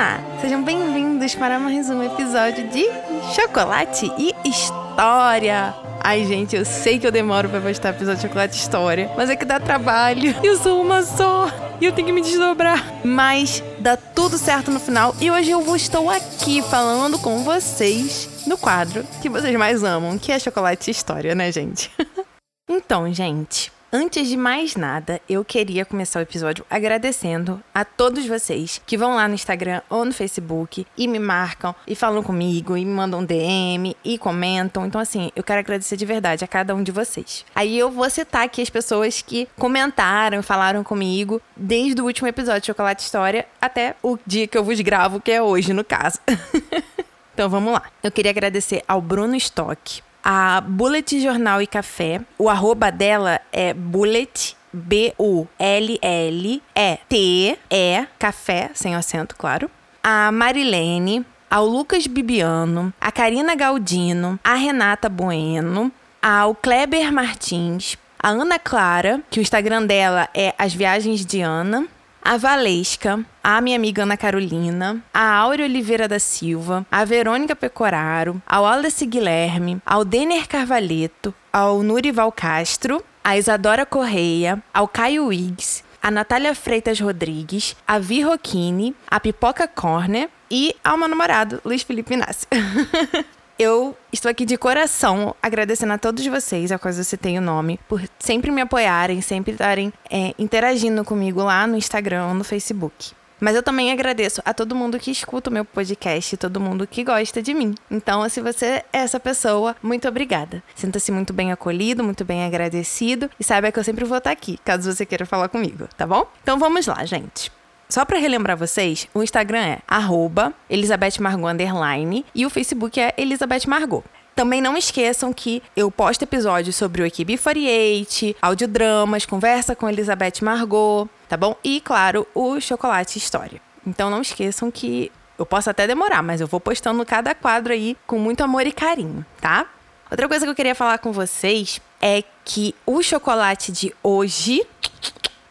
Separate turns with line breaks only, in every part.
Giovanna. Sejam bem-vindos para mais um episódio de Chocolate e História. Ai, gente, eu sei que eu demoro pra postar episódio de Chocolate e História, mas é que dá trabalho. Eu sou uma só e eu tenho que me desdobrar. Mas dá tudo certo no final e hoje eu estou aqui falando com vocês no quadro que vocês mais amam, que é Chocolate e História, né, gente? então, gente, Antes de mais nada, eu queria começar o episódio agradecendo a todos vocês que vão lá no Instagram ou no Facebook e me marcam e falam comigo e me mandam DM e comentam. Então, assim, eu quero agradecer de verdade a cada um de vocês. Aí eu vou citar aqui as pessoas que comentaram, falaram comigo desde o último episódio de Chocolate História até o dia que eu vos gravo, que é hoje, no caso. então vamos lá. Eu queria agradecer ao Bruno Stock, a Bullet Jornal e Café. O arroba dela é Bullet. B-U-L-L-E-T-E, café, sem acento, claro. A Marilene, ao Lucas Bibiano, a Karina Galdino, a Renata Bueno, ao Kleber Martins, a Ana Clara, que o Instagram dela é As Viagens de Ana, a Valesca, a minha amiga Ana Carolina, a Áurea Oliveira da Silva, a Verônica Pecoraro, ao Wallace Guilherme, ao Denner Carvalheto, ao Nurival Castro, a Isadora Correia, ao Caio Wiggs, a Natália Freitas Rodrigues, a Vi Roquini, a Pipoca Corner e ao meu namorado, Luiz Felipe Inácio. Eu estou aqui de coração agradecendo a todos vocês, a quais você tem o nome, por sempre me apoiarem, sempre estarem é, interagindo comigo lá no Instagram ou no Facebook. Mas eu também agradeço a todo mundo que escuta o meu podcast, todo mundo que gosta de mim. Então, se você é essa pessoa, muito obrigada. Sinta-se muito bem acolhido, muito bem agradecido e saiba que eu sempre vou estar aqui, caso você queira falar comigo, tá bom? Então vamos lá, gente. Só para relembrar vocês, o Instagram é arroba e o Facebook é Elizabeth Margot. Também não esqueçam que eu posto episódios sobre o Equipe 48, audiodramas, conversa com Elizabeth Margot, tá bom? E, claro, o Chocolate História. Então não esqueçam que eu posso até demorar, mas eu vou postando cada quadro aí com muito amor e carinho, tá? Outra coisa que eu queria falar com vocês é que o chocolate de hoje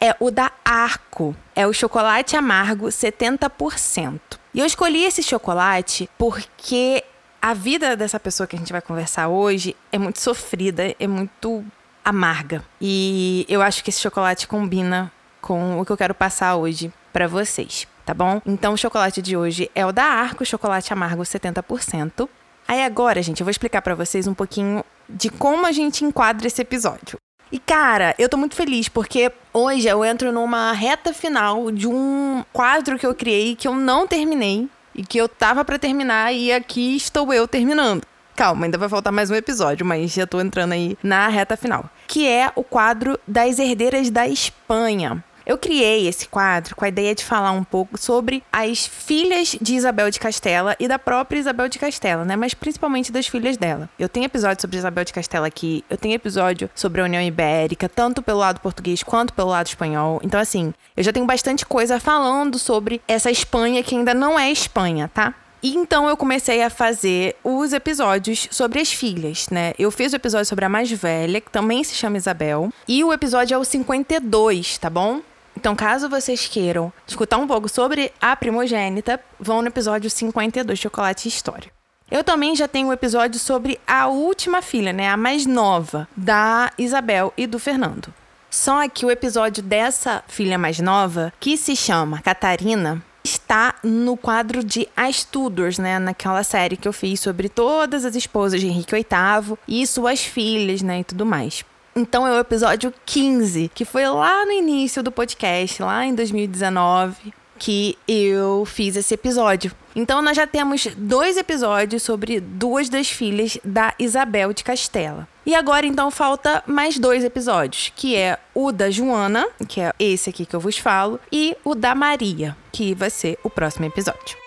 é o da Arco. É o chocolate amargo 70%. E eu escolhi esse chocolate porque a vida dessa pessoa que a gente vai conversar hoje é muito sofrida, é muito amarga. E eu acho que esse chocolate combina com o que eu quero passar hoje para vocês, tá bom? Então o chocolate de hoje é o da Arco, chocolate amargo 70%. Aí agora, gente, eu vou explicar para vocês um pouquinho de como a gente enquadra esse episódio. E cara, eu tô muito feliz porque hoje eu entro numa reta final de um quadro que eu criei que eu não terminei e que eu tava para terminar e aqui estou eu terminando. Calma, ainda vai faltar mais um episódio, mas já tô entrando aí na reta final. Que é o quadro das herdeiras da Espanha. Eu criei esse quadro com a ideia de falar um pouco sobre as filhas de Isabel de Castela e da própria Isabel de Castela, né? Mas principalmente das filhas dela. Eu tenho episódio sobre Isabel de Castela aqui, eu tenho episódio sobre a União Ibérica, tanto pelo lado português quanto pelo lado espanhol. Então, assim, eu já tenho bastante coisa falando sobre essa Espanha que ainda não é Espanha, tá? E então eu comecei a fazer os episódios sobre as filhas, né? Eu fiz o episódio sobre a mais velha, que também se chama Isabel, e o episódio é o 52, tá bom? Então, caso vocês queiram escutar um pouco sobre a primogênita, vão no episódio 52, Chocolate e História. Eu também já tenho um episódio sobre a última filha, né? A mais nova, da Isabel e do Fernando. Só que o episódio dessa filha mais nova, que se chama Catarina, está no quadro de As Tudors, né? Naquela série que eu fiz sobre todas as esposas de Henrique VIII e suas filhas, né? E tudo mais. Então é o episódio 15, que foi lá no início do podcast, lá em 2019, que eu fiz esse episódio. Então nós já temos dois episódios sobre duas das filhas da Isabel de Castela. E agora então falta mais dois episódios, que é o da Joana, que é esse aqui que eu vos falo, e o da Maria, que vai ser o próximo episódio.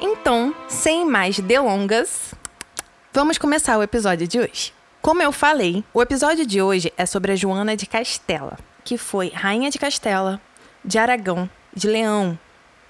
Então, sem mais delongas, vamos começar o episódio de hoje. Como eu falei, o episódio de hoje é sobre a Joana de Castela, que foi rainha de Castela, de Aragão, de Leão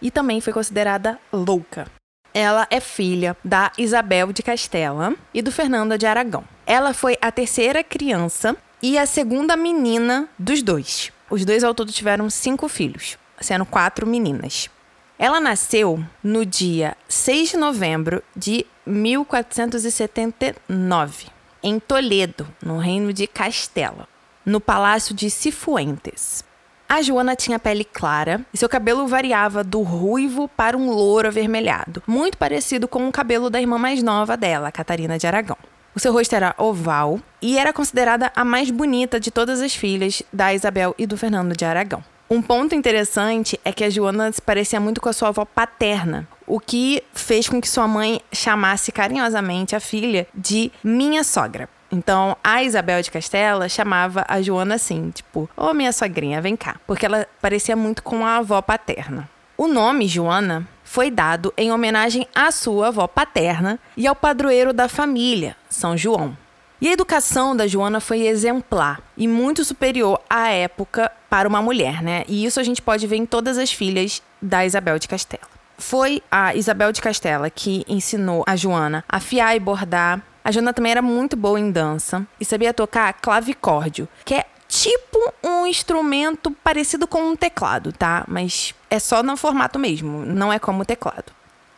e também foi considerada louca. Ela é filha da Isabel de Castela e do Fernando de Aragão. Ela foi a terceira criança e a segunda menina dos dois. Os dois ao todo tiveram cinco filhos, sendo quatro meninas. Ela nasceu no dia 6 de novembro de 1479, em Toledo, no reino de Castela, no palácio de Cifuentes. A Joana tinha pele clara e seu cabelo variava do ruivo para um louro avermelhado, muito parecido com o cabelo da irmã mais nova dela, Catarina de Aragão. O seu rosto era oval e era considerada a mais bonita de todas as filhas da Isabel e do Fernando de Aragão. Um ponto interessante é que a Joana se parecia muito com a sua avó paterna, o que fez com que sua mãe chamasse carinhosamente a filha de minha sogra. Então, a Isabel de Castela chamava a Joana assim, tipo, ô oh, minha sogrinha, vem cá, porque ela parecia muito com a avó paterna. O nome Joana foi dado em homenagem à sua avó paterna e ao padroeiro da família, São João. E a educação da Joana foi exemplar e muito superior à época para uma mulher, né? E isso a gente pode ver em todas as filhas da Isabel de Castela. Foi a Isabel de Castela que ensinou a Joana a fiar e bordar. A Joana também era muito boa em dança e sabia tocar clavicórdio, que é tipo um instrumento parecido com um teclado, tá? Mas é só no formato mesmo, não é como o teclado.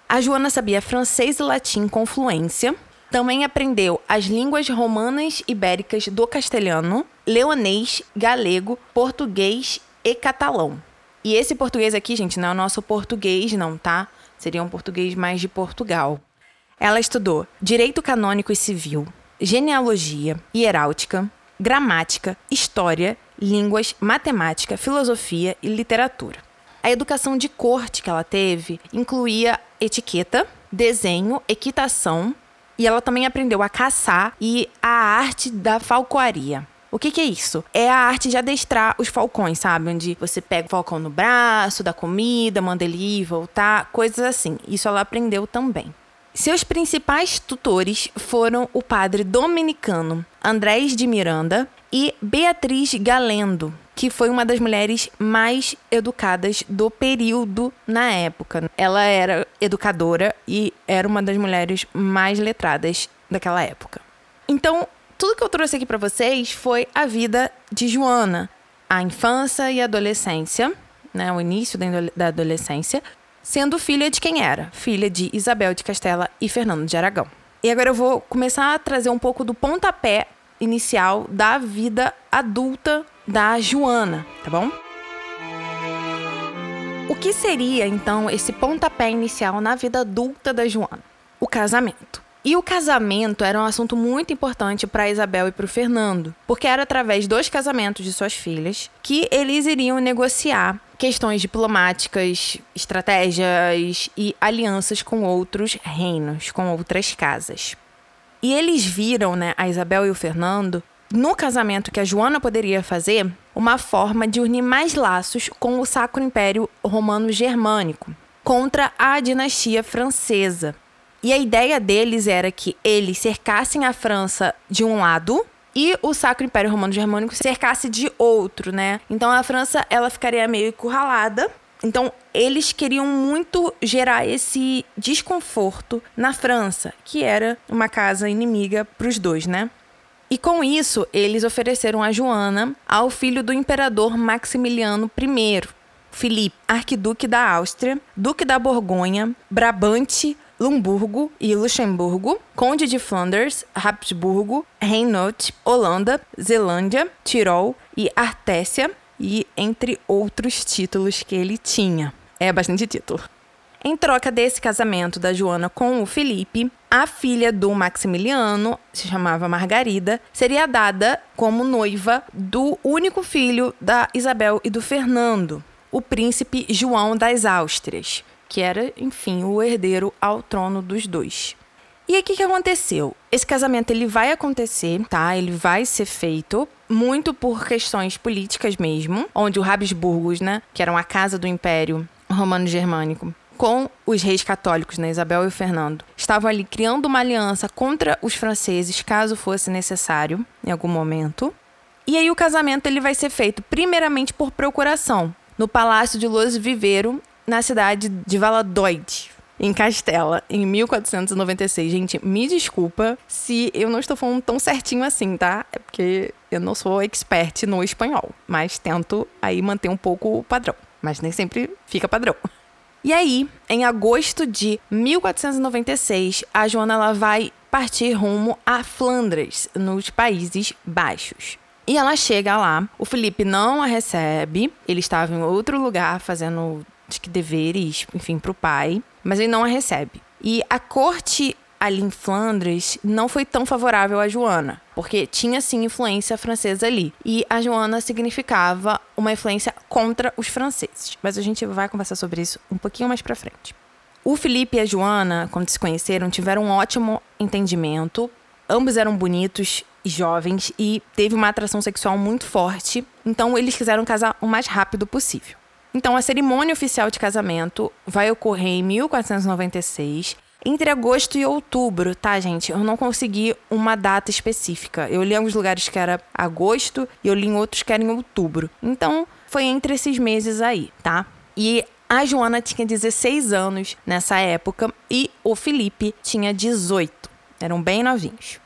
A Joana sabia francês e latim com fluência. Também aprendeu as línguas romanas ibéricas do castelhano, leonês, galego, português e catalão. E esse português aqui, gente, não é o nosso português, não, tá? Seria um português mais de Portugal. Ela estudou direito canônico e civil, genealogia, hieráutica, gramática, história, línguas, matemática, filosofia e literatura. A educação de corte que ela teve incluía etiqueta, desenho, equitação e ela também aprendeu a caçar e a arte da falcoaria. O que, que, é isso? É a arte de adestrar os falcões, sabe? Onde você pega o falcão no braço, dá comida, manda ele ir, voltar, coisas assim. Isso ela aprendeu também. Seus principais tutores foram o padre dominicano Andrés de Miranda e Beatriz Galendo, que foi uma das mulheres mais educadas do período na época. Ela era educadora e era uma das mulheres mais letradas daquela época. Então, tudo que eu trouxe aqui para vocês foi a vida de Joana, a infância e a adolescência, né, o início da adolescência, sendo filha de quem era? Filha de Isabel de Castela e Fernando de Aragão. E agora eu vou começar a trazer um pouco do pontapé inicial da vida adulta da Joana, tá bom? O que seria então esse pontapé inicial na vida adulta da Joana? O casamento. E o casamento era um assunto muito importante para Isabel e para o Fernando, porque era através dos casamentos de suas filhas que eles iriam negociar questões diplomáticas, estratégias e alianças com outros reinos, com outras casas. E eles viram, né, a Isabel e o Fernando, no casamento que a Joana poderia fazer, uma forma de unir mais laços com o Sacro Império Romano Germânico contra a dinastia francesa. E a ideia deles era que eles cercassem a França de um lado e o Sacro Império Romano Germânico cercasse de outro, né? Então a França ela ficaria meio encurralada. Então eles queriam muito gerar esse desconforto na França, que era uma casa inimiga para os dois, né? E com isso, eles ofereceram a Joana ao filho do imperador Maximiliano I, Filipe, arquiduque da Áustria, duque da Borgonha, Brabante, Lumburgo e Luxemburgo, Conde de Flanders, Habsburgo, Hainaut, Holanda, Zelândia, Tirol e Artésia, e entre outros títulos que ele tinha. É bastante título. Em troca desse casamento da Joana com o Felipe, a filha do Maximiliano, se chamava Margarida, seria dada como noiva do único filho da Isabel e do Fernando, o príncipe João das Áustrias, que era, enfim, o herdeiro ao trono dos dois. E aí o que, que aconteceu? Esse casamento ele vai acontecer, tá? Ele vai ser feito muito por questões políticas mesmo, onde o Habsburgos, né, que eram a casa do Império Romano-Germânico, com os reis católicos, né, Isabel e o Fernando, estavam ali criando uma aliança contra os franceses, caso fosse necessário em algum momento. E aí o casamento ele vai ser feito primeiramente por procuração, no Palácio de Los Vivero, na cidade de Valladolid. em Castela, em 1496. Gente, me desculpa se eu não estou falando tão certinho assim, tá? É porque eu não sou expert no espanhol, mas tento aí manter um pouco o padrão. Mas nem sempre fica padrão. E aí, em agosto de 1496, a Joana ela vai partir rumo a Flandres, nos Países Baixos. E ela chega lá, o Felipe não a recebe, ele estava em outro lugar fazendo acho que deveres, enfim, para o pai, mas ele não a recebe. E a corte ali em Flandres não foi tão favorável a Joana, porque tinha sim influência francesa ali. E a Joana significava uma influência contra os franceses. Mas a gente vai conversar sobre isso um pouquinho mais para frente. O Felipe e a Joana, quando se conheceram, tiveram um ótimo entendimento. Ambos eram bonitos e jovens e teve uma atração sexual muito forte. Então eles quiseram casar o mais rápido possível. Então, a cerimônia oficial de casamento vai ocorrer em 1496, entre agosto e outubro, tá, gente? Eu não consegui uma data específica. Eu li em alguns lugares que era agosto e eu li em outros que era em outubro. Então, foi entre esses meses aí, tá? E a Joana tinha 16 anos nessa época e o Felipe tinha 18. Eram bem novinhos.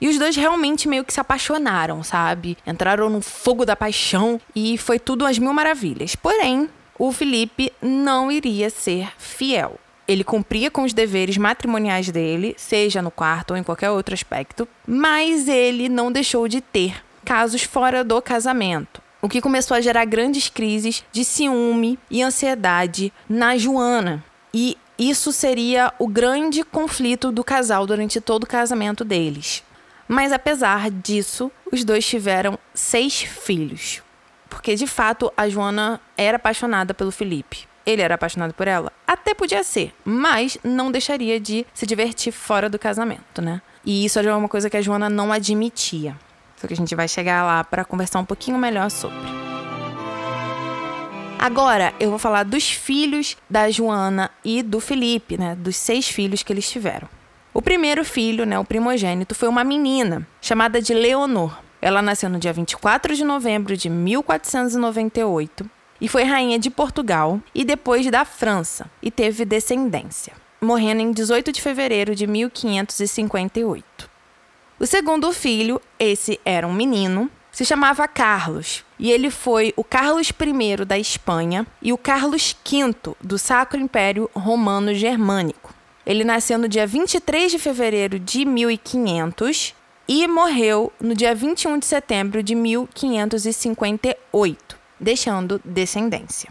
E os dois realmente meio que se apaixonaram, sabe? Entraram no fogo da paixão e foi tudo às mil maravilhas. Porém, o Felipe não iria ser fiel. Ele cumpria com os deveres matrimoniais dele, seja no quarto ou em qualquer outro aspecto, mas ele não deixou de ter casos fora do casamento. O que começou a gerar grandes crises de ciúme e ansiedade na Joana. E isso seria o grande conflito do casal durante todo o casamento deles. Mas apesar disso, os dois tiveram seis filhos. Porque de fato a Joana era apaixonada pelo Felipe. Ele era apaixonado por ela? Até podia ser, mas não deixaria de se divertir fora do casamento, né? E isso era uma coisa que a Joana não admitia. Só que a gente vai chegar lá para conversar um pouquinho melhor sobre. Agora eu vou falar dos filhos da Joana e do Felipe, né? Dos seis filhos que eles tiveram. O primeiro filho, né, o primogênito, foi uma menina chamada de Leonor. Ela nasceu no dia 24 de novembro de 1498 e foi rainha de Portugal e depois da França e teve descendência, morrendo em 18 de fevereiro de 1558. O segundo filho, esse era um menino, se chamava Carlos, e ele foi o Carlos I da Espanha e o Carlos V do Sacro Império Romano Germânico. Ele nasceu no dia 23 de fevereiro de 1500 e morreu no dia 21 de setembro de 1558, deixando descendência.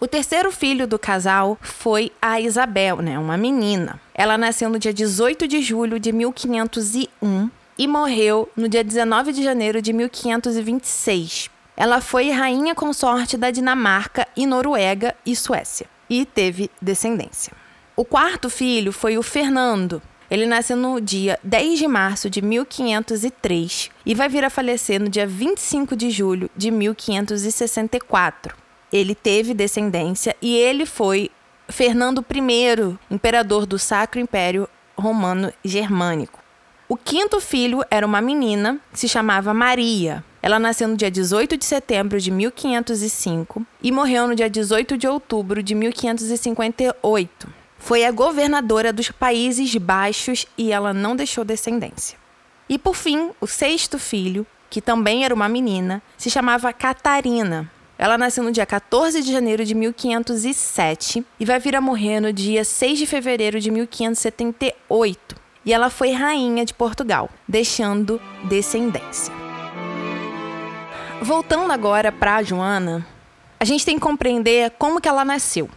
O terceiro filho do casal foi a Isabel, né, uma menina. Ela nasceu no dia 18 de julho de 1501 e morreu no dia 19 de janeiro de 1526. Ela foi rainha consorte da Dinamarca e Noruega e Suécia e teve descendência. O quarto filho foi o Fernando. Ele nasceu no dia 10 de março de 1503 e vai vir a falecer no dia 25 de julho de 1564. Ele teve descendência e ele foi Fernando I, imperador do Sacro Império Romano Germânico. O quinto filho era uma menina se chamava Maria. Ela nasceu no dia 18 de setembro de 1505 e morreu no dia 18 de outubro de 1558. Foi a governadora dos Países Baixos e ela não deixou descendência. E por fim, o sexto filho, que também era uma menina, se chamava Catarina. Ela nasceu no dia 14 de janeiro de 1507 e vai vir a morrer no dia 6 de fevereiro de 1578. E ela foi rainha de Portugal, deixando descendência. Voltando agora para Joana, a gente tem que compreender como que ela nasceu.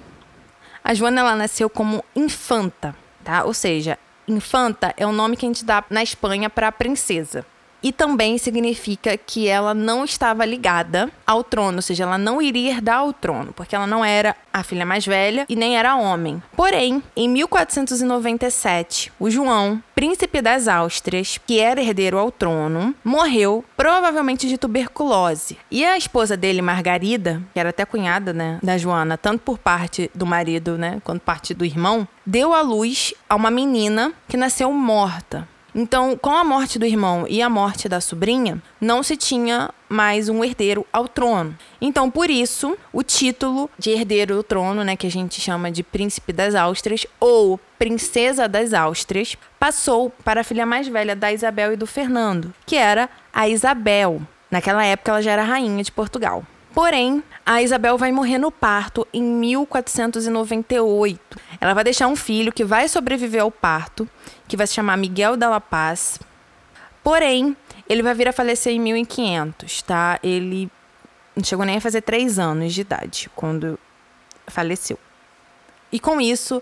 A Joana ela nasceu como infanta, tá? Ou seja, infanta é o nome que a gente dá na Espanha para princesa e também significa que ela não estava ligada ao trono, ou seja, ela não iria herdar o trono, porque ela não era a filha mais velha e nem era homem. Porém, em 1497, o João, príncipe das Áustrias, que era herdeiro ao trono, morreu provavelmente de tuberculose. E a esposa dele, Margarida, que era até cunhada, né, da Joana, tanto por parte do marido, né, quanto parte do irmão, deu à luz a uma menina que nasceu morta. Então, com a morte do irmão e a morte da sobrinha, não se tinha mais um herdeiro ao trono. Então, por isso, o título de herdeiro do trono, né, que a gente chama de príncipe das Áustrias ou princesa das Áustrias, passou para a filha mais velha da Isabel e do Fernando, que era a Isabel. Naquela época, ela já era rainha de Portugal. Porém, a Isabel vai morrer no parto em 1498. Ela vai deixar um filho que vai sobreviver ao parto, que vai se chamar Miguel da La Paz. Porém, ele vai vir a falecer em 1500, tá? Ele não chegou nem a fazer três anos de idade quando faleceu. E com isso,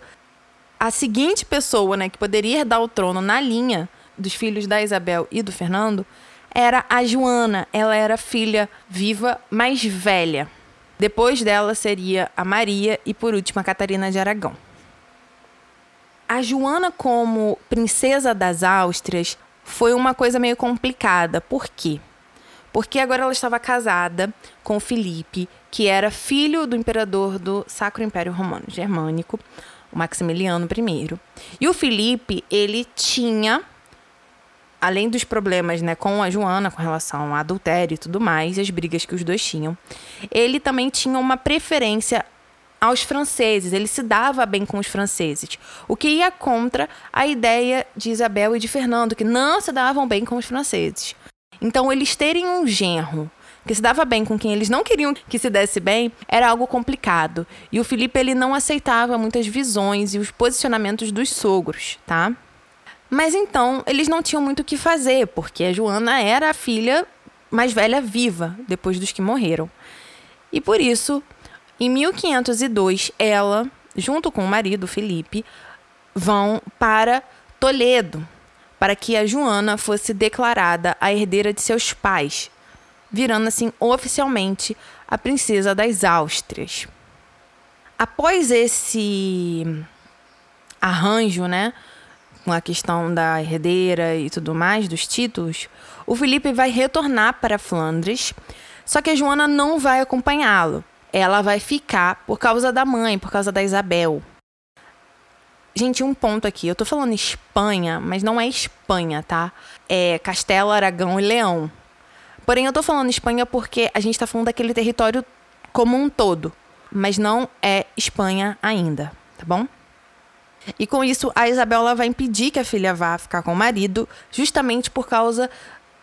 a seguinte pessoa, né, que poderia herdar o trono na linha dos filhos da Isabel e do Fernando era a Joana. Ela era filha viva mais velha. Depois dela seria a Maria e por último a Catarina de Aragão. A Joana como princesa das Áustrias foi uma coisa meio complicada. Por quê? Porque agora ela estava casada com Filipe, que era filho do imperador do Sacro Império Romano Germânico, o Maximiliano I. E o Filipe, ele tinha além dos problemas né, com a Joana com relação a adultério e tudo mais, as brigas que os dois tinham, ele também tinha uma preferência aos franceses, ele se dava bem com os franceses, o que ia contra a ideia de Isabel e de Fernando, que não se davam bem com os franceses. Então, eles terem um genro que se dava bem com quem eles não queriam que se desse bem, era algo complicado. E o Felipe ele não aceitava muitas visões e os posicionamentos dos sogros, tá? Mas então eles não tinham muito o que fazer, porque a Joana era a filha mais velha viva, depois dos que morreram. E por isso, em 1502, ela, junto com o marido Felipe, vão para Toledo, para que a Joana fosse declarada a herdeira de seus pais, virando assim oficialmente a princesa das Áustrias. Após esse arranjo, né, com a questão da herdeira e tudo mais, dos títulos, o Felipe vai retornar para Flandres, só que a Joana não vai acompanhá-lo. Ela vai ficar por causa da mãe, por causa da Isabel. Gente, um ponto aqui. Eu tô falando Espanha, mas não é Espanha, tá? É Castelo, Aragão e Leão. Porém, eu tô falando Espanha porque a gente tá falando daquele território como um todo. Mas não é Espanha ainda, tá bom? E com isso, a Isabela vai impedir que a filha vá ficar com o marido, justamente por causa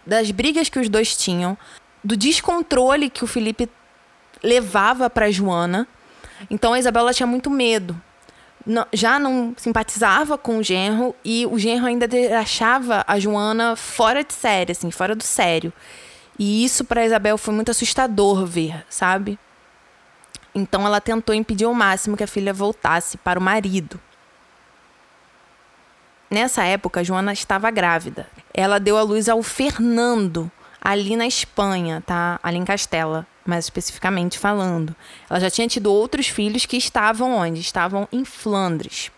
das brigas que os dois tinham, do descontrole que o Felipe levava para Joana. Então a Isabela tinha muito medo. Não, já não simpatizava com o genro e o genro ainda achava a Joana fora de série, assim, fora do sério. E isso para Isabel foi muito assustador ver, sabe? Então ela tentou impedir ao máximo que a filha voltasse para o marido. Nessa época, Joana estava grávida. Ela deu à luz ao Fernando, ali na Espanha, tá? Ali em Castela, mais especificamente falando. Ela já tinha tido outros filhos que estavam onde? Estavam em Flandres.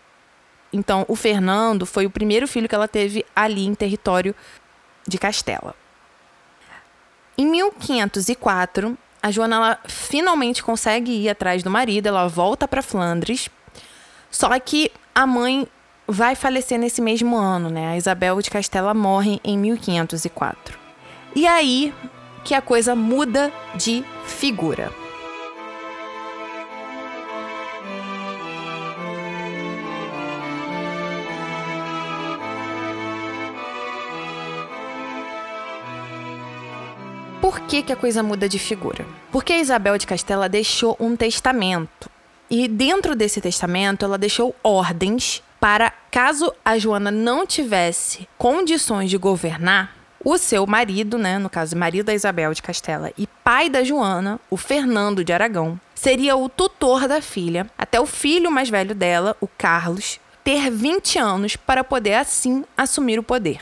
Então, o Fernando foi o primeiro filho que ela teve ali em território de Castela. Em 1504, a Joana finalmente consegue ir atrás do marido, ela volta para Flandres. Só que a mãe vai falecer nesse mesmo ano, né? A Isabel de Castela morre em 1504. E aí que a coisa muda de figura. Por que, que a coisa muda de figura? Porque a Isabel de Castela deixou um testamento. E dentro desse testamento, ela deixou ordens para caso a Joana não tivesse condições de governar, o seu marido, né, no caso, marido da Isabel de Castela e pai da Joana, o Fernando de Aragão, seria o tutor da filha até o filho mais velho dela, o Carlos, ter 20 anos para poder assim assumir o poder.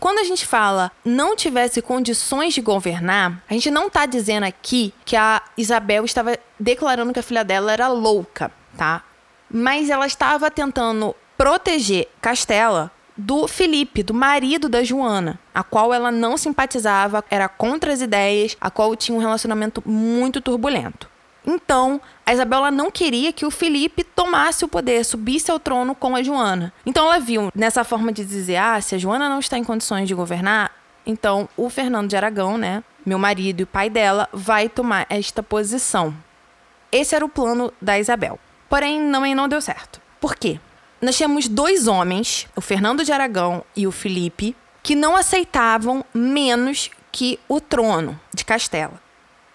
Quando a gente fala não tivesse condições de governar, a gente não está dizendo aqui que a Isabel estava declarando que a filha dela era louca, tá? Mas ela estava tentando proteger Castela do Felipe, do marido da Joana, a qual ela não simpatizava, era contra as ideias, a qual tinha um relacionamento muito turbulento. Então, a Isabela não queria que o Felipe tomasse o poder, subisse ao trono com a Joana. Então, ela viu nessa forma de dizer: ah, se a Joana não está em condições de governar, então o Fernando de Aragão, né, meu marido e pai dela, vai tomar esta posição. Esse era o plano da Isabel. Porém, não, não deu certo. Por quê? Nós tínhamos dois homens, o Fernando de Aragão e o Felipe, que não aceitavam menos que o trono de Castela.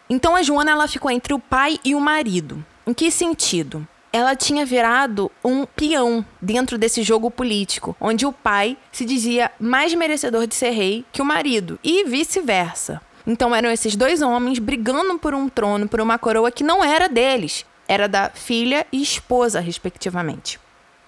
Então a Joana ela ficou entre o pai e o marido. Em que sentido? Ela tinha virado um peão dentro desse jogo político, onde o pai se dizia mais merecedor de ser rei que o marido, e vice-versa. Então eram esses dois homens brigando por um trono, por uma coroa que não era deles, era da filha e esposa, respectivamente.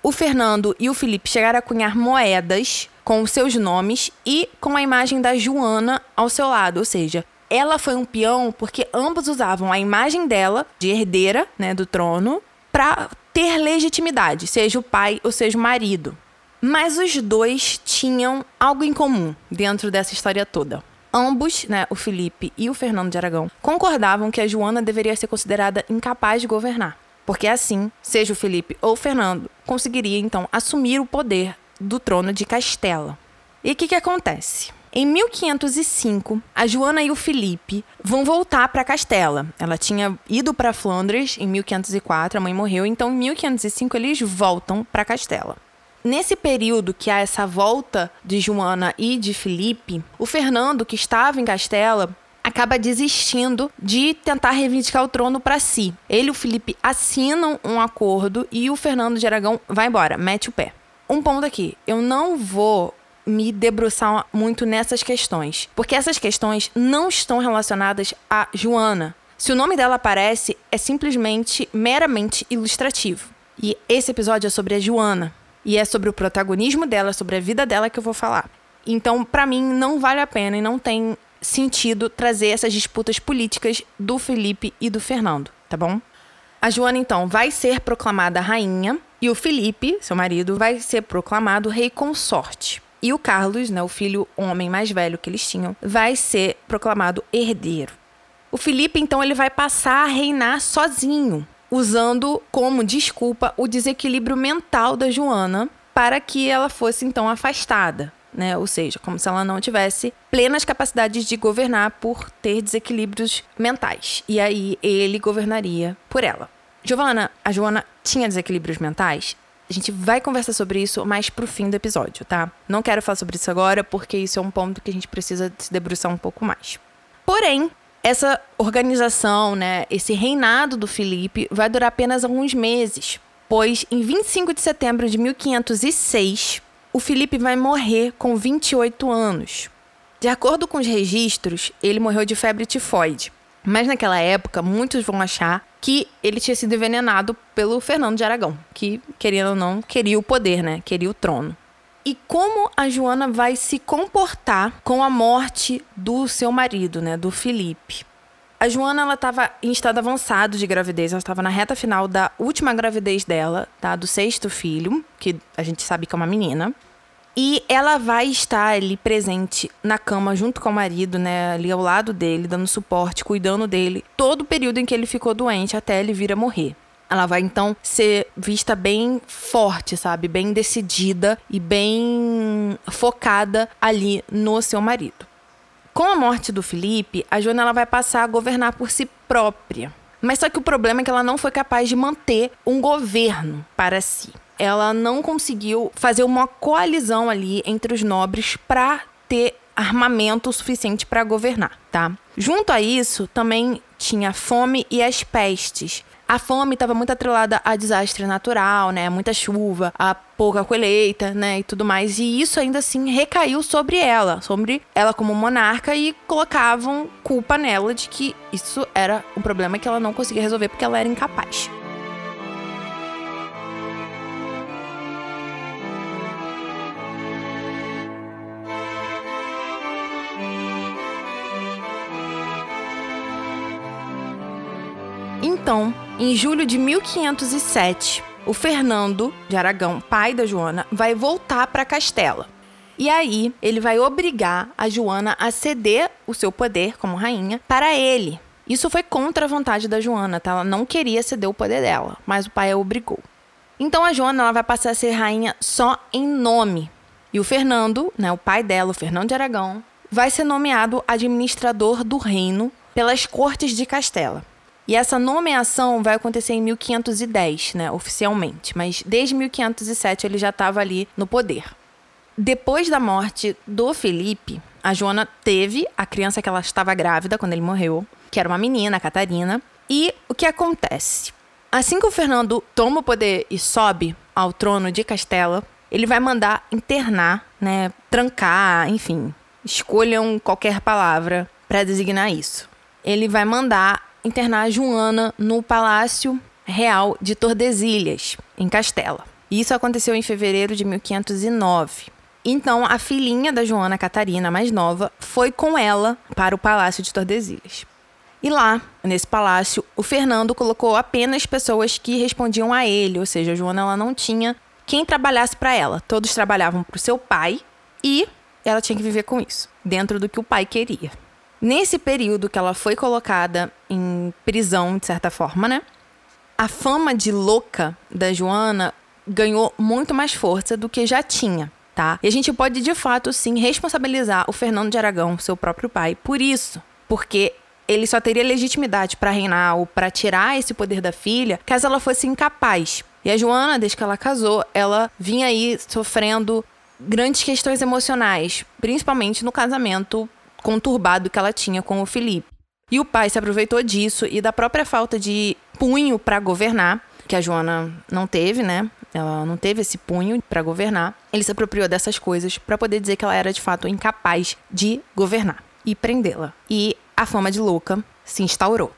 O Fernando e o Felipe chegaram a cunhar moedas com os seus nomes e com a imagem da Joana ao seu lado, ou seja, ela foi um peão porque ambos usavam a imagem dela, de herdeira né, do trono, para ter legitimidade, seja o pai ou seja o marido. Mas os dois tinham algo em comum dentro dessa história toda. Ambos, né, o Felipe e o Fernando de Aragão, concordavam que a Joana deveria ser considerada incapaz de governar, porque assim, seja o Felipe ou o Fernando, conseguiria então assumir o poder do trono de Castela. E o que, que acontece? Em 1505, a Joana e o Felipe vão voltar para Castela. Ela tinha ido para Flandres em 1504, a mãe morreu, então em 1505 eles voltam para Castela. Nesse período que há essa volta de Joana e de Felipe, o Fernando, que estava em Castela, acaba desistindo de tentar reivindicar o trono para si. Ele e o Felipe assinam um acordo e o Fernando de Aragão vai embora, mete o pé. Um ponto aqui, eu não vou me debruçar muito nessas questões, porque essas questões não estão relacionadas a Joana. Se o nome dela aparece, é simplesmente meramente ilustrativo. E esse episódio é sobre a Joana. E é sobre o protagonismo dela, sobre a vida dela que eu vou falar. Então, para mim, não vale a pena e não tem sentido trazer essas disputas políticas do Felipe e do Fernando, tá bom? A Joana, então, vai ser proclamada rainha e o Felipe, seu marido, vai ser proclamado rei consorte. E o Carlos, né, o filho homem mais velho que eles tinham, vai ser proclamado herdeiro. O Felipe, então, ele vai passar a reinar sozinho, usando como desculpa o desequilíbrio mental da Joana para que ela fosse então afastada, né? Ou seja, como se ela não tivesse plenas capacidades de governar por ter desequilíbrios mentais. E aí ele governaria por ela. Giovana, a Joana tinha desequilíbrios mentais? A gente vai conversar sobre isso mais pro fim do episódio, tá? Não quero falar sobre isso agora, porque isso é um ponto que a gente precisa se debruçar um pouco mais. Porém, essa organização, né, esse reinado do Felipe vai durar apenas alguns meses, pois em 25 de setembro de 1506, o Felipe vai morrer com 28 anos. De acordo com os registros, ele morreu de febre tifoide. Mas naquela época, muitos vão achar que ele tinha sido envenenado pelo Fernando de Aragão, que, querendo ou não, queria o poder, né? Queria o trono. E como a Joana vai se comportar com a morte do seu marido, né, do Felipe? A Joana ela estava em estado avançado de gravidez, ela estava na reta final da última gravidez dela, tá, do sexto filho, que a gente sabe que é uma menina. E ela vai estar ali presente na cama junto com o marido, né? Ali ao lado dele, dando suporte, cuidando dele, todo o período em que ele ficou doente até ele vir a morrer. Ela vai então ser vista bem forte, sabe? Bem decidida e bem focada ali no seu marido. Com a morte do Felipe, a Joana ela vai passar a governar por si própria. Mas só que o problema é que ela não foi capaz de manter um governo para si ela não conseguiu fazer uma coalizão ali entre os nobres para ter armamento suficiente para governar, tá? Junto a isso, também tinha fome e as pestes. A fome estava muito atrelada a desastre natural, né? Muita chuva, a pouca colheita, né? E tudo mais. E isso ainda assim recaiu sobre ela, sobre ela como monarca e colocavam culpa nela de que isso era um problema que ela não conseguia resolver porque ela era incapaz. Então, em julho de 1507, o Fernando de Aragão, pai da Joana, vai voltar para Castela. E aí, ele vai obrigar a Joana a ceder o seu poder como rainha para ele. Isso foi contra a vontade da Joana, tá? Ela não queria ceder o poder dela, mas o pai a obrigou. Então a Joana ela vai passar a ser rainha só em nome. E o Fernando, né, o pai dela, o Fernando de Aragão, vai ser nomeado administrador do reino pelas cortes de Castela. E essa nomeação vai acontecer em 1510, né, oficialmente, mas desde 1507 ele já estava ali no poder. Depois da morte do Felipe, a Joana teve a criança que ela estava grávida quando ele morreu, que era uma menina, a Catarina. E o que acontece? Assim que o Fernando toma o poder e sobe ao trono de Castela, ele vai mandar internar, né, trancar, enfim, escolham qualquer palavra para designar isso. Ele vai mandar internar Joana no Palácio Real de Tordesilhas, em Castela. Isso aconteceu em fevereiro de 1509. Então, a filhinha da Joana Catarina, mais nova, foi com ela para o Palácio de Tordesilhas. E lá, nesse palácio, o Fernando colocou apenas pessoas que respondiam a ele, ou seja, a Joana ela não tinha quem trabalhasse para ela. Todos trabalhavam para o seu pai e ela tinha que viver com isso, dentro do que o pai queria. Nesse período que ela foi colocada em prisão, de certa forma, né? A fama de louca da Joana ganhou muito mais força do que já tinha, tá? E a gente pode, de fato, sim, responsabilizar o Fernando de Aragão, seu próprio pai, por isso. Porque ele só teria legitimidade para reinar ou para tirar esse poder da filha caso ela fosse incapaz. E a Joana, desde que ela casou, ela vinha aí sofrendo grandes questões emocionais, principalmente no casamento conturbado que ela tinha com o Felipe. E o pai se aproveitou disso e da própria falta de punho para governar, que a Joana não teve, né? Ela não teve esse punho para governar. Ele se apropriou dessas coisas para poder dizer que ela era de fato incapaz de governar e prendê-la. E a fama de louca se instaurou.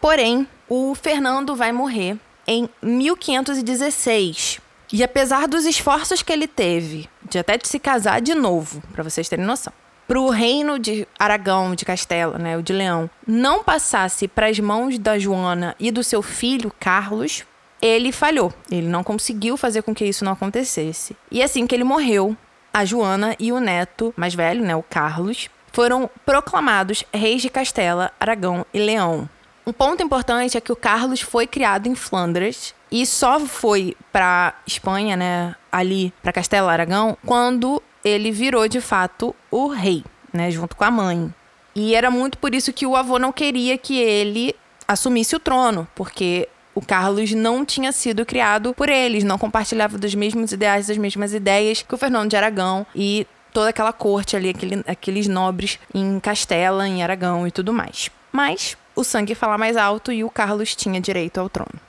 Porém, o Fernando vai morrer em 1516. E apesar dos esforços que ele teve de até de se casar de novo, para vocês terem noção, para o reino de Aragão, de Castela, né, o de Leão, não passasse para as mãos da Joana e do seu filho Carlos, ele falhou. Ele não conseguiu fazer com que isso não acontecesse. E assim que ele morreu, a Joana e o neto mais velho, né, o Carlos, foram proclamados reis de Castela, Aragão e Leão. Um ponto importante é que o Carlos foi criado em Flandres e só foi para Espanha, né, ali para Castela Aragão, quando ele virou de fato o rei, né, junto com a mãe. E era muito por isso que o avô não queria que ele assumisse o trono, porque o Carlos não tinha sido criado por eles, não compartilhava dos mesmos ideais, das mesmas ideias que o Fernando de Aragão e toda aquela corte ali, aquele, aqueles nobres em Castela, em Aragão e tudo mais. Mas o sangue fala mais alto e o Carlos tinha direito ao trono.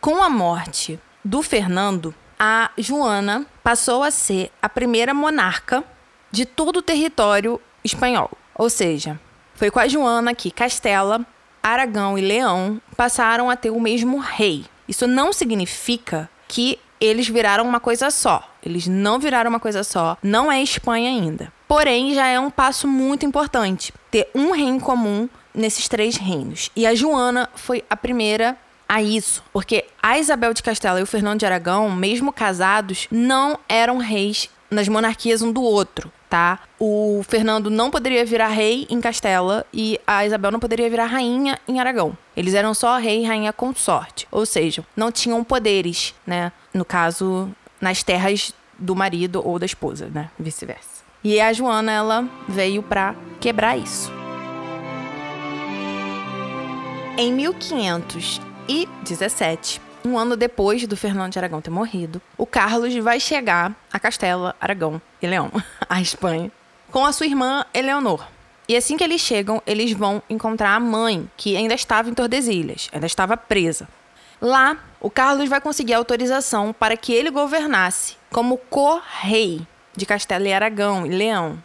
Com a morte do Fernando, a Joana passou a ser a primeira monarca de todo o território espanhol. Ou seja, foi com a Joana que Castela, Aragão e Leão passaram a ter o mesmo rei. Isso não significa que eles viraram uma coisa só. Eles não viraram uma coisa só. Não é Espanha ainda. Porém, já é um passo muito importante ter um rei em comum nesses três reinos. E a Joana foi a primeira a isso, porque a Isabel de Castela e o Fernando de Aragão, mesmo casados, não eram reis nas monarquias um do outro, tá? O Fernando não poderia virar rei em Castela e a Isabel não poderia virar rainha em Aragão. Eles eram só rei e rainha consorte, ou seja, não tinham poderes, né? No caso, nas terras do marido ou da esposa, né? Vice-versa. E a Joana, ela veio para quebrar isso. Em 1517, um ano depois do Fernando de Aragão ter morrido, o Carlos vai chegar a Castela, Aragão e Leão, a Espanha, com a sua irmã Eleonor. E assim que eles chegam, eles vão encontrar a mãe, que ainda estava em Tordesilhas, ainda estava presa. Lá, o Carlos vai conseguir autorização para que ele governasse como co-rei de Castela e Aragão e Leão.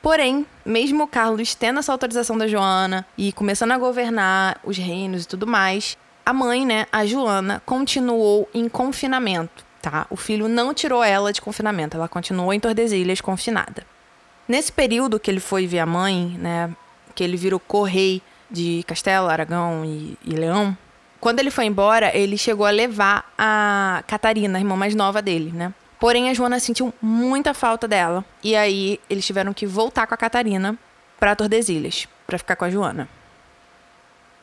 Porém, mesmo Carlos tendo essa autorização da Joana e começando a governar os reinos e tudo mais, a mãe, né, a Joana, continuou em confinamento, tá? O filho não tirou ela de confinamento, ela continuou em Tordesilhas confinada. Nesse período que ele foi ver a mãe, né, que ele virou correi de Castelo, Aragão e, e Leão, quando ele foi embora, ele chegou a levar a Catarina, a irmã mais nova dele, né? Porém, a Joana sentiu muita falta dela. E aí, eles tiveram que voltar com a Catarina para Tordesilhas, para ficar com a Joana.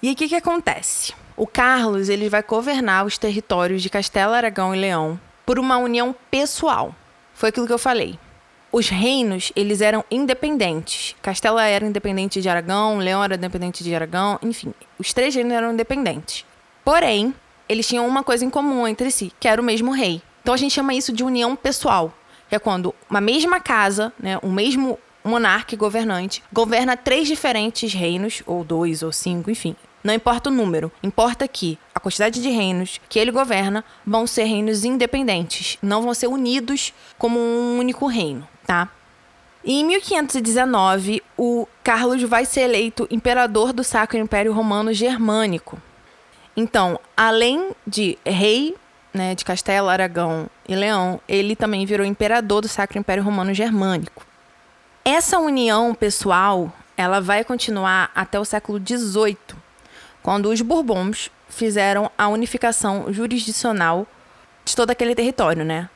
E o que, que acontece? O Carlos ele vai governar os territórios de Castelo, Aragão e Leão por uma união pessoal. Foi aquilo que eu falei. Os reinos, eles eram independentes. Castela era independente de Aragão, Leão era independente de Aragão, enfim, os três reinos eram independentes. Porém, eles tinham uma coisa em comum entre si, que era o mesmo rei. Então a gente chama isso de união pessoal, que é quando uma mesma casa, né, o mesmo monarca e governante governa três diferentes reinos, ou dois, ou cinco, enfim. Não importa o número, importa que a quantidade de reinos que ele governa vão ser reinos independentes, não vão ser unidos como um único reino, tá? E em 1519, o Carlos vai ser eleito imperador do Sacro Império Romano Germânico. Então, além de rei né, de Castelo, Aragão e Leão, ele também virou imperador do Sacro Império Romano Germânico. Essa união pessoal, ela vai continuar até o século XVIII, quando os Bourbons fizeram a unificação jurisdicional de todo aquele território, né?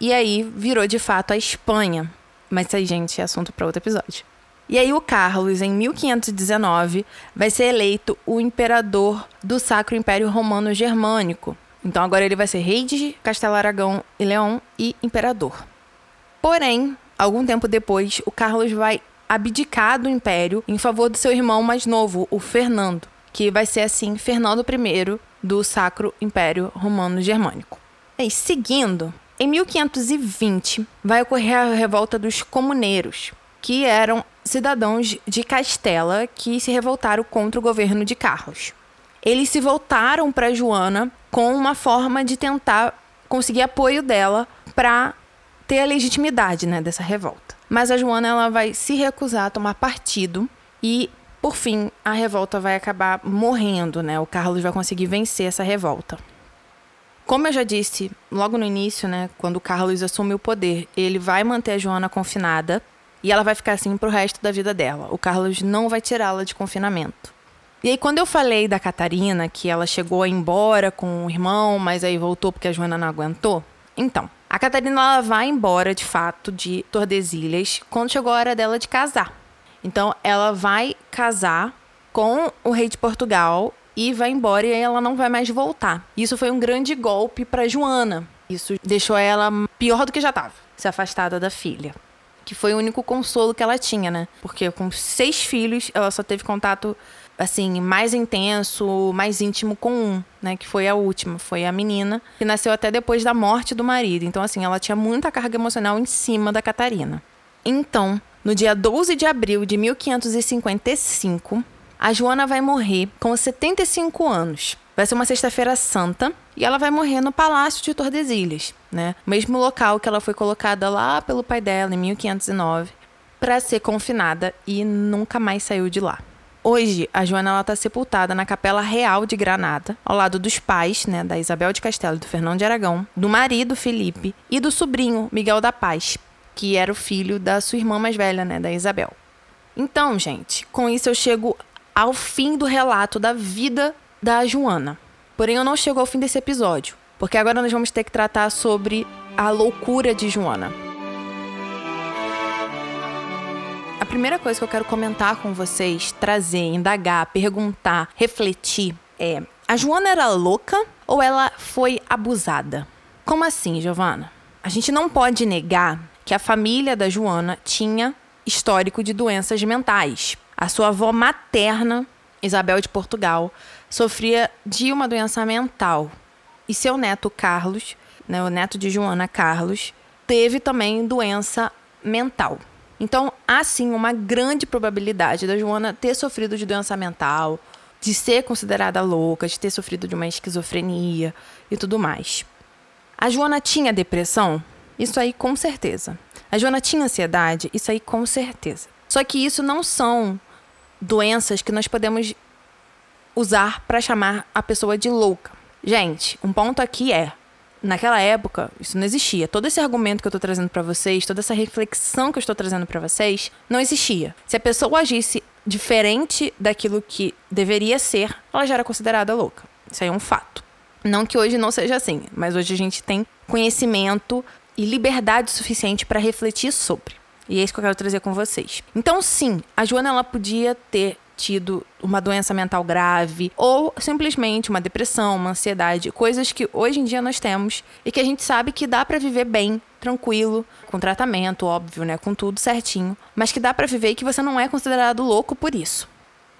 E aí virou de fato a Espanha. Mas isso aí, gente, é assunto para outro episódio. E aí o Carlos, em 1519, vai ser eleito o imperador do Sacro Império Romano Germânico. Então agora ele vai ser rei de Castelo Aragão e Leão e imperador. Porém, algum tempo depois, o Carlos vai abdicar do império em favor do seu irmão mais novo, o Fernando, que vai ser assim Fernando I do Sacro Império Romano Germânico. E seguindo, em 1520 vai ocorrer a revolta dos comuneiros, que eram cidadãos de Castela que se revoltaram contra o governo de Carlos. Eles se voltaram para Joana com uma forma de tentar conseguir apoio dela para ter a legitimidade né, dessa revolta. Mas a Joana ela vai se recusar a tomar partido e, por fim, a revolta vai acabar morrendo. Né? O Carlos vai conseguir vencer essa revolta. Como eu já disse logo no início, né, quando o Carlos assume o poder, ele vai manter a Joana confinada e ela vai ficar assim pro resto da vida dela. O Carlos não vai tirá-la de confinamento. E aí, quando eu falei da Catarina, que ela chegou a ir embora com o irmão, mas aí voltou porque a Joana não aguentou, então, a Catarina ela vai embora, de fato, de Tordesilhas quando chegou a hora dela de casar. Então, ela vai casar com o rei de Portugal e vai embora e aí ela não vai mais voltar. Isso foi um grande golpe para Joana. Isso deixou ela pior do que já estava, se afastada da filha que foi o único consolo que ela tinha, né? Porque com seis filhos, ela só teve contato assim, mais intenso, mais íntimo com um, né, que foi a última, foi a menina, que nasceu até depois da morte do marido. Então assim, ela tinha muita carga emocional em cima da Catarina. Então, no dia 12 de abril de 1555, a Joana vai morrer com 75 anos. Vai ser uma sexta-feira santa e ela vai morrer no Palácio de Tordesilhas, né? Mesmo local que ela foi colocada lá pelo pai dela em 1509 para ser confinada e nunca mais saiu de lá. Hoje, a Joana está sepultada na Capela Real de Granada, ao lado dos pais, né, da Isabel de Castelo e do Fernão de Aragão, do marido Felipe e do sobrinho Miguel da Paz, que era o filho da sua irmã mais velha, né, da Isabel. Então, gente, com isso eu chego ao fim do relato da vida da Joana. Porém, eu não chego ao fim desse episódio, porque agora nós vamos ter que tratar sobre a loucura de Joana. A primeira coisa que eu quero comentar com vocês, trazer, indagar, perguntar, refletir é: a Joana era louca ou ela foi abusada? Como assim, Giovana? A gente não pode negar que a família da Joana tinha histórico de doenças mentais. A sua avó materna, Isabel de Portugal, sofria de uma doença mental. E seu neto Carlos, né, o neto de Joana Carlos, teve também doença mental. Então, há sim uma grande probabilidade da Joana ter sofrido de doença mental, de ser considerada louca, de ter sofrido de uma esquizofrenia e tudo mais. A Joana tinha depressão? Isso aí com certeza. A Joana tinha ansiedade? Isso aí com certeza. Só que isso não são doenças que nós podemos usar para chamar a pessoa de louca. Gente, um ponto aqui é, naquela época, isso não existia. Todo esse argumento que eu estou trazendo para vocês, toda essa reflexão que eu estou trazendo para vocês, não existia. Se a pessoa agisse diferente daquilo que deveria ser, ela já era considerada louca. Isso aí é um fato. Não que hoje não seja assim, mas hoje a gente tem conhecimento e liberdade suficiente para refletir sobre. E é isso que eu quero trazer com vocês. Então, sim, a Joana ela podia ter tido uma doença mental grave ou simplesmente uma depressão, uma ansiedade, coisas que hoje em dia nós temos e que a gente sabe que dá para viver bem, tranquilo, com tratamento, óbvio, né, com tudo certinho, mas que dá para viver e que você não é considerado louco por isso.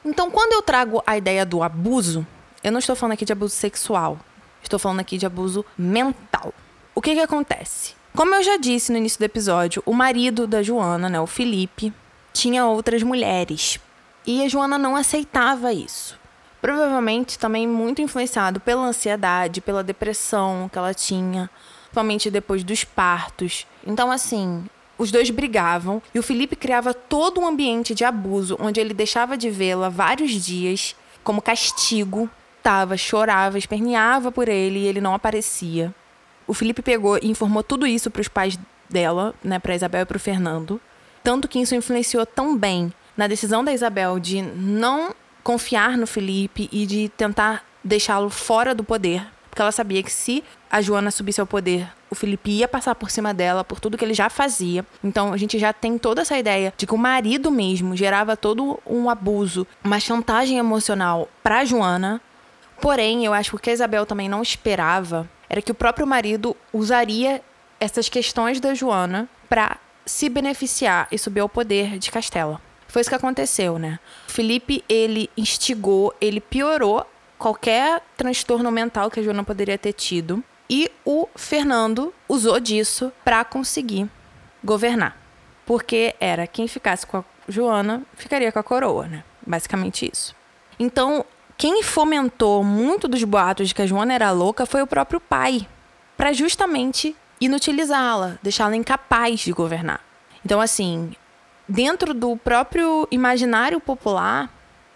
Então, quando eu trago a ideia do abuso, eu não estou falando aqui de abuso sexual, estou falando aqui de abuso mental. O que que acontece? Como eu já disse no início do episódio, o marido da Joana, né, o Felipe, tinha outras mulheres. E a Joana não aceitava isso. Provavelmente também muito influenciado pela ansiedade, pela depressão que ela tinha, principalmente depois dos partos. Então, assim, os dois brigavam e o Felipe criava todo um ambiente de abuso, onde ele deixava de vê-la vários dias como castigo. Tava, chorava, esperneava por ele e ele não aparecia. O Felipe pegou e informou tudo isso para os pais dela, né, para Isabel e para o Fernando. Tanto que isso influenciou tão bem na decisão da Isabel de não confiar no Felipe e de tentar deixá-lo fora do poder, porque ela sabia que se a Joana subisse ao poder, o Felipe ia passar por cima dela por tudo que ele já fazia. Então a gente já tem toda essa ideia de que o marido mesmo gerava todo um abuso, uma chantagem emocional para Joana. Porém, eu acho que a Isabel também não esperava era que o próprio marido usaria essas questões da Joana para se beneficiar e subir ao poder de Castela. Foi isso que aconteceu, né? Felipe, ele instigou, ele piorou qualquer transtorno mental que a Joana poderia ter tido. E o Fernando usou disso para conseguir governar. Porque era quem ficasse com a Joana ficaria com a coroa, né? Basicamente isso. Então, quem fomentou muito dos boatos de que a Joana era louca foi o próprio pai, para justamente inutilizá-la, deixá-la incapaz de governar. Então, assim, dentro do próprio imaginário popular,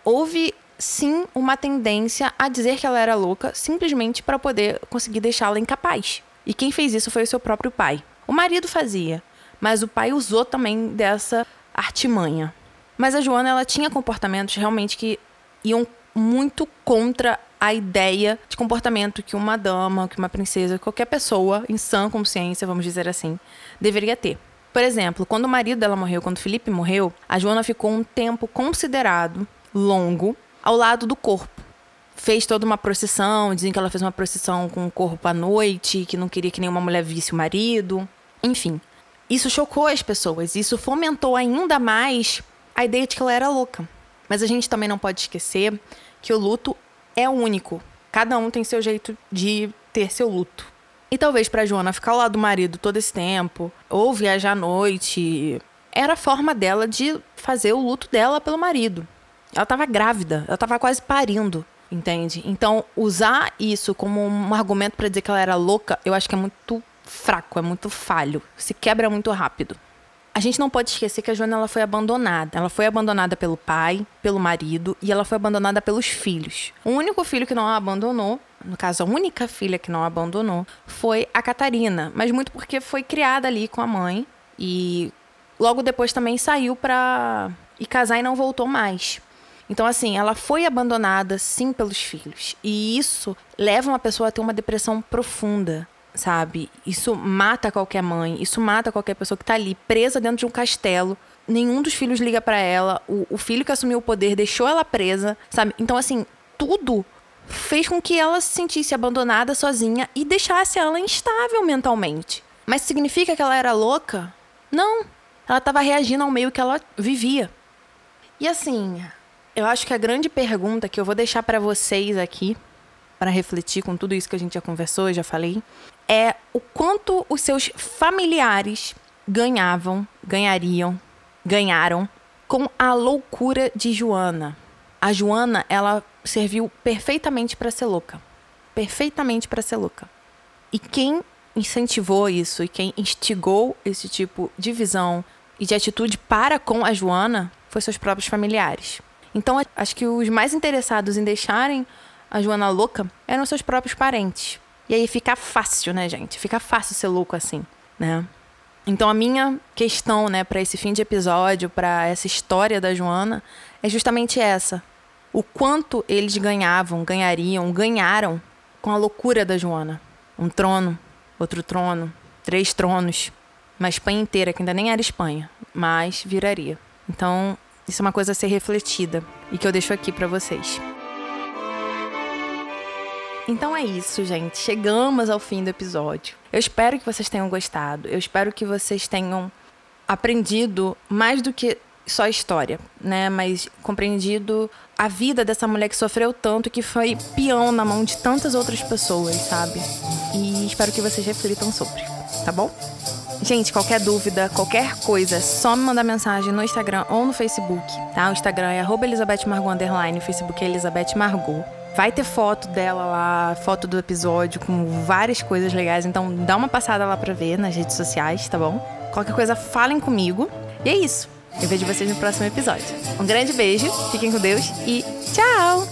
houve sim uma tendência a dizer que ela era louca simplesmente para poder conseguir deixá-la incapaz. E quem fez isso foi o seu próprio pai. O marido fazia, mas o pai usou também dessa artimanha. Mas a Joana ela tinha comportamentos realmente que iam muito contra a ideia de comportamento que uma dama, que uma princesa, qualquer pessoa em sã consciência, vamos dizer assim, deveria ter. Por exemplo, quando o marido dela morreu, quando Felipe morreu, a Joana ficou um tempo considerado longo ao lado do corpo. Fez toda uma procissão, dizem que ela fez uma procissão com o corpo à noite, que não queria que nenhuma mulher visse o marido. Enfim, isso chocou as pessoas, isso fomentou ainda mais a ideia de que ela era louca. Mas a gente também não pode esquecer que o luto é único. Cada um tem seu jeito de ter seu luto. E talvez para Joana ficar ao lado do marido todo esse tempo, ou viajar à noite, era a forma dela de fazer o luto dela pelo marido. Ela estava grávida, ela estava quase parindo, entende? Então, usar isso como um argumento para dizer que ela era louca, eu acho que é muito fraco, é muito falho, se quebra muito rápido. A gente não pode esquecer que a Joana ela foi abandonada. Ela foi abandonada pelo pai, pelo marido e ela foi abandonada pelos filhos. O único filho que não a abandonou, no caso a única filha que não a abandonou, foi a Catarina, mas muito porque foi criada ali com a mãe e logo depois também saiu para ir casar e não voltou mais. Então, assim, ela foi abandonada, sim, pelos filhos. E isso leva uma pessoa a ter uma depressão profunda sabe? Isso mata qualquer mãe, isso mata qualquer pessoa que tá ali presa dentro de um castelo. Nenhum dos filhos liga para ela, o, o filho que assumiu o poder deixou ela presa, sabe? Então, assim, tudo fez com que ela se sentisse abandonada, sozinha e deixasse ela instável mentalmente. Mas significa que ela era louca? Não. Ela estava reagindo ao meio que ela vivia. E assim, eu acho que a grande pergunta que eu vou deixar para vocês aqui, para refletir com tudo isso que a gente já conversou, já falei, é o quanto os seus familiares ganhavam, ganhariam, ganharam com a loucura de Joana. A Joana, ela serviu perfeitamente para ser louca. Perfeitamente para ser louca. E quem incentivou isso e quem instigou esse tipo de visão e de atitude para com a Joana foi seus próprios familiares. Então, acho que os mais interessados em deixarem a Joana louca eram seus próprios parentes. E aí fica fácil, né, gente? Fica fácil ser louco assim, né? Então a minha questão, né, para esse fim de episódio, para essa história da Joana, é justamente essa. O quanto eles ganhavam, ganhariam, ganharam com a loucura da Joana. Um trono, outro trono, três tronos, uma Espanha inteira, que ainda nem era Espanha, mas viraria. Então, isso é uma coisa a ser refletida. e que eu deixo aqui para vocês. Então é isso, gente. Chegamos ao fim do episódio. Eu espero que vocês tenham gostado. Eu espero que vocês tenham aprendido mais do que só história, né? Mas compreendido a vida dessa mulher que sofreu tanto que foi peão na mão de tantas outras pessoas, sabe? E espero que vocês reflitam sobre, tá bom? Gente, qualquer dúvida, qualquer coisa, é só me mandar mensagem no Instagram ou no Facebook, tá? O Instagram é Elizabeth Margot, o Facebook é Elizabeth Margot. Vai ter foto dela lá, foto do episódio com várias coisas legais. Então dá uma passada lá pra ver nas redes sociais, tá bom? Qualquer coisa, falem comigo. E é isso. Eu vejo vocês no próximo episódio. Um grande beijo, fiquem com Deus e tchau!